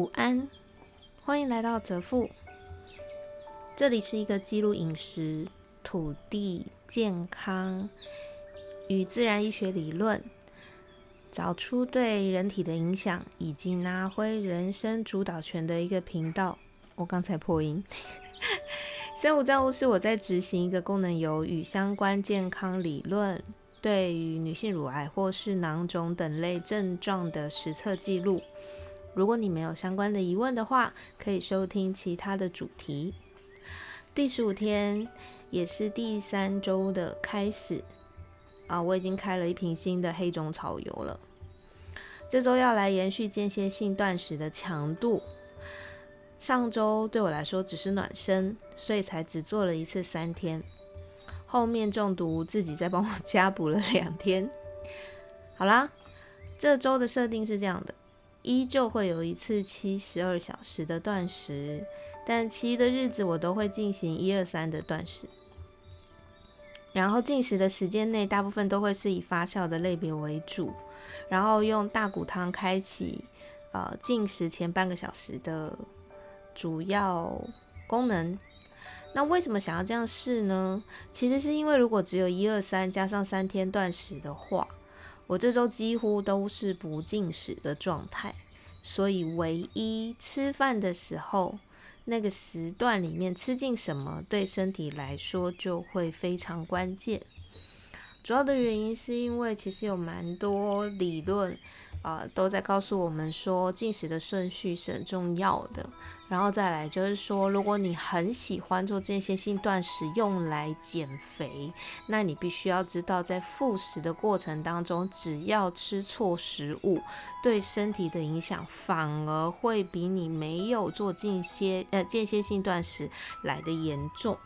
午安，欢迎来到泽富。这里是一个记录饮食、土地、健康与自然医学理论，找出对人体的影响，以及拿回人生主导权的一个频道。我刚才破音。生物造物是我在执行一个功能油与相关健康理论，对于女性乳癌或是囊肿等类症状的实测记录。如果你没有相关的疑问的话，可以收听其他的主题。第十五天也是第三周的开始啊，我已经开了一瓶新的黑种草油了。这周要来延续间歇性断食的强度。上周对我来说只是暖身，所以才只做了一次三天。后面中毒自己再帮我加补了两天。好啦，这周的设定是这样的。依旧会有一次七十二小时的断食，但其余的日子我都会进行一二三的断食。然后进食的时间内，大部分都会是以发酵的类别为主，然后用大骨汤开启呃进食前半个小时的主要功能。那为什么想要这样试呢？其实是因为如果只有一二三加上三天断食的话。我这周几乎都是不进食的状态，所以唯一吃饭的时候那个时段里面吃进什么，对身体来说就会非常关键。主要的原因是因为其实有蛮多理论。啊，都在告诉我们说进食的顺序是很重要的。然后再来就是说，如果你很喜欢做间歇性断食用来减肥，那你必须要知道，在复食的过程当中，只要吃错食物，对身体的影响反而会比你没有做间歇呃间歇性断食来的严重。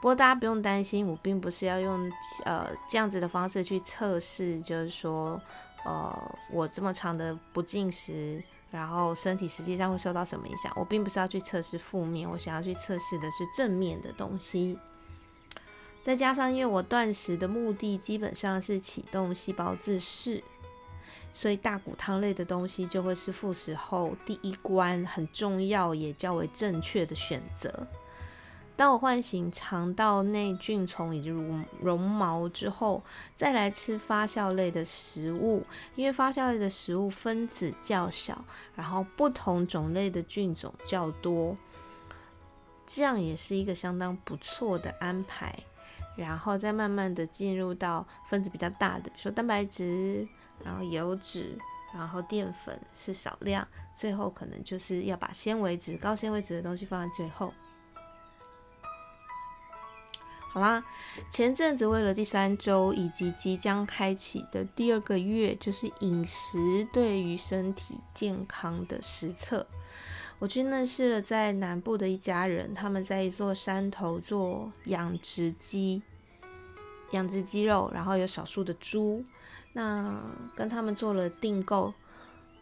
不过大家不用担心，我并不是要用呃这样子的方式去测试，就是说，呃，我这么长的不进食，然后身体实际上会受到什么影响？我并不是要去测试负面，我想要去测试的是正面的东西。再加上，因为我断食的目的基本上是启动细胞自噬，所以大骨汤类的东西就会是复食后第一关很重要也较为正确的选择。当我唤醒肠道内菌丛以及绒绒毛之后，再来吃发酵类的食物，因为发酵类的食物分子较小，然后不同种类的菌种较多，这样也是一个相当不错的安排。然后再慢慢的进入到分子比较大的，比如说蛋白质，然后油脂，然后淀粉是少量，最后可能就是要把纤维质、高纤维质的东西放在最后。好啦，前阵子为了第三周以及即将开启的第二个月，就是饮食对于身体健康的实测，我去认识了在南部的一家人，他们在一座山头做养殖鸡，养殖鸡肉，然后有少数的猪，那跟他们做了订购，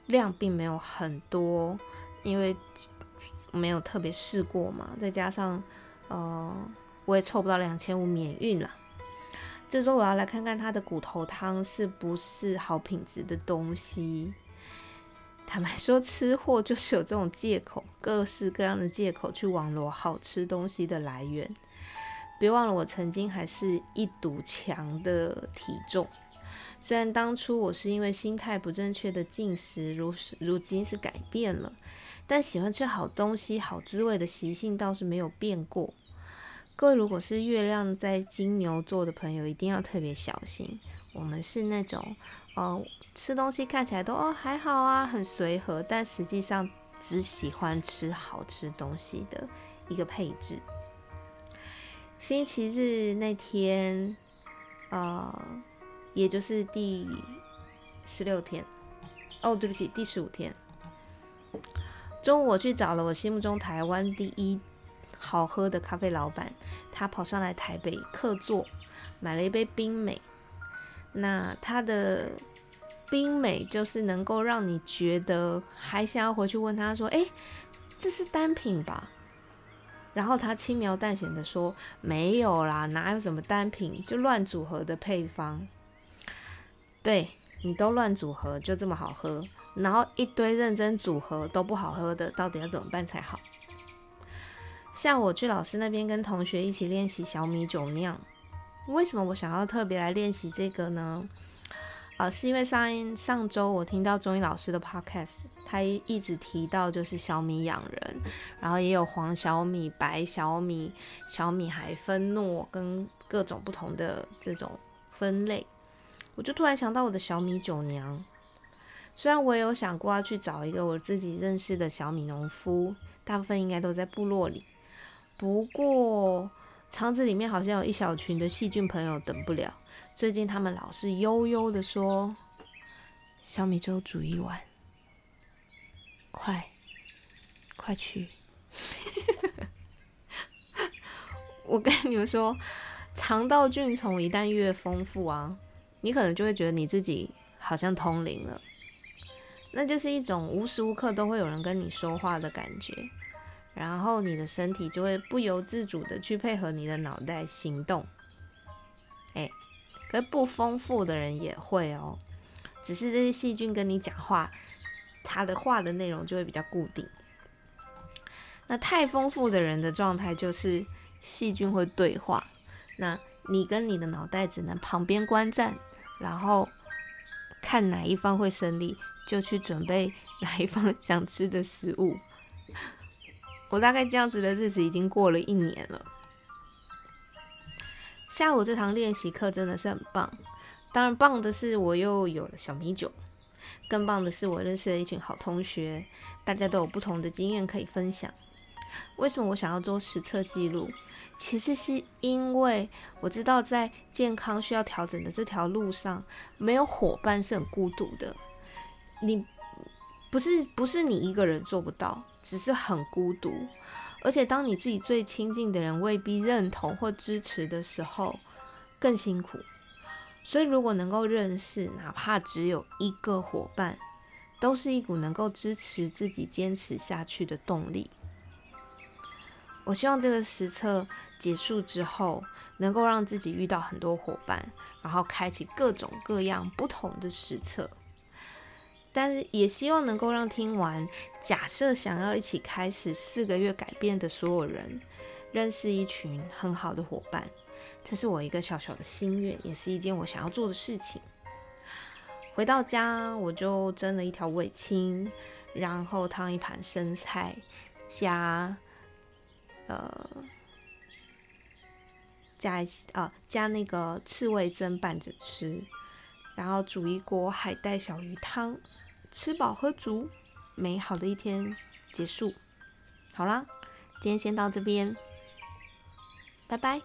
量并没有很多，因为没有特别试过嘛，再加上呃。我也凑不到两千五免运了。这周我要来看看它的骨头汤是不是好品质的东西。坦白说，吃货就是有这种借口，各式各样的借口去网罗好吃东西的来源。别忘了，我曾经还是一堵墙的体重。虽然当初我是因为心态不正确的进食，如如今是改变了，但喜欢吃好东西、好滋味的习性倒是没有变过。各位，如果是月亮在金牛座的朋友，一定要特别小心。我们是那种，呃，吃东西看起来都哦还好啊，很随和，但实际上只喜欢吃好吃东西的一个配置。星期日那天，呃，也就是第十六天，哦，对不起，第十五天，中午我去找了我心目中台湾第一。好喝的咖啡老板，他跑上来台北客座，买了一杯冰美。那他的冰美就是能够让你觉得还想要回去问他说：“哎，这是单品吧？”然后他轻描淡写的说：“没有啦，哪有什么单品，就乱组合的配方。”对你都乱组合就这么好喝，然后一堆认真组合都不好喝的，到底要怎么办才好？像我去老师那边跟同学一起练习小米酒酿，为什么我想要特别来练习这个呢？啊，是因为上上周我听到中医老师的 podcast，他一直提到就是小米养人，然后也有黄小米、白小米、小米还分糯跟各种不同的这种分类，我就突然想到我的小米酒娘。虽然我也有想过要去找一个我自己认识的小米农夫，大部分应该都在部落里，不过肠子里面好像有一小群的细菌朋友等不了。最近他们老是悠悠的说：“小米粥煮一碗，快，快去！” 我跟你们说，肠道菌虫一旦越丰富啊，你可能就会觉得你自己好像通灵了，那就是一种无时无刻都会有人跟你说话的感觉，然后你的身体就会不由自主的去配合你的脑袋行动，哎。可是不丰富的人也会哦，只是这些细菌跟你讲话，他的话的内容就会比较固定。那太丰富的人的状态就是细菌会对话，那你跟你的脑袋只能旁边观战，然后看哪一方会胜利，就去准备哪一方想吃的食物。我大概这样子的日子已经过了一年了。下午这堂练习课真的是很棒，当然棒的是我又有了小米酒，更棒的是我认识了一群好同学，大家都有不同的经验可以分享。为什么我想要做实测记录？其实是因为我知道在健康需要调整的这条路上，没有伙伴是很孤独的。你不是不是你一个人做不到，只是很孤独。而且，当你自己最亲近的人未必认同或支持的时候，更辛苦。所以，如果能够认识，哪怕只有一个伙伴，都是一股能够支持自己坚持下去的动力。我希望这个实测结束之后，能够让自己遇到很多伙伴，然后开启各种各样不同的实测。但是也希望能够让听完，假设想要一起开始四个月改变的所有人，认识一群很好的伙伴，这是我一个小小的心愿，也是一件我想要做的事情。回到家，我就蒸了一条味青，然后烫一盘生菜，加呃加一啊加那个刺味增拌着吃，然后煮一锅海带小鱼汤。吃饱喝足，美好的一天结束。好啦，今天先到这边，拜拜。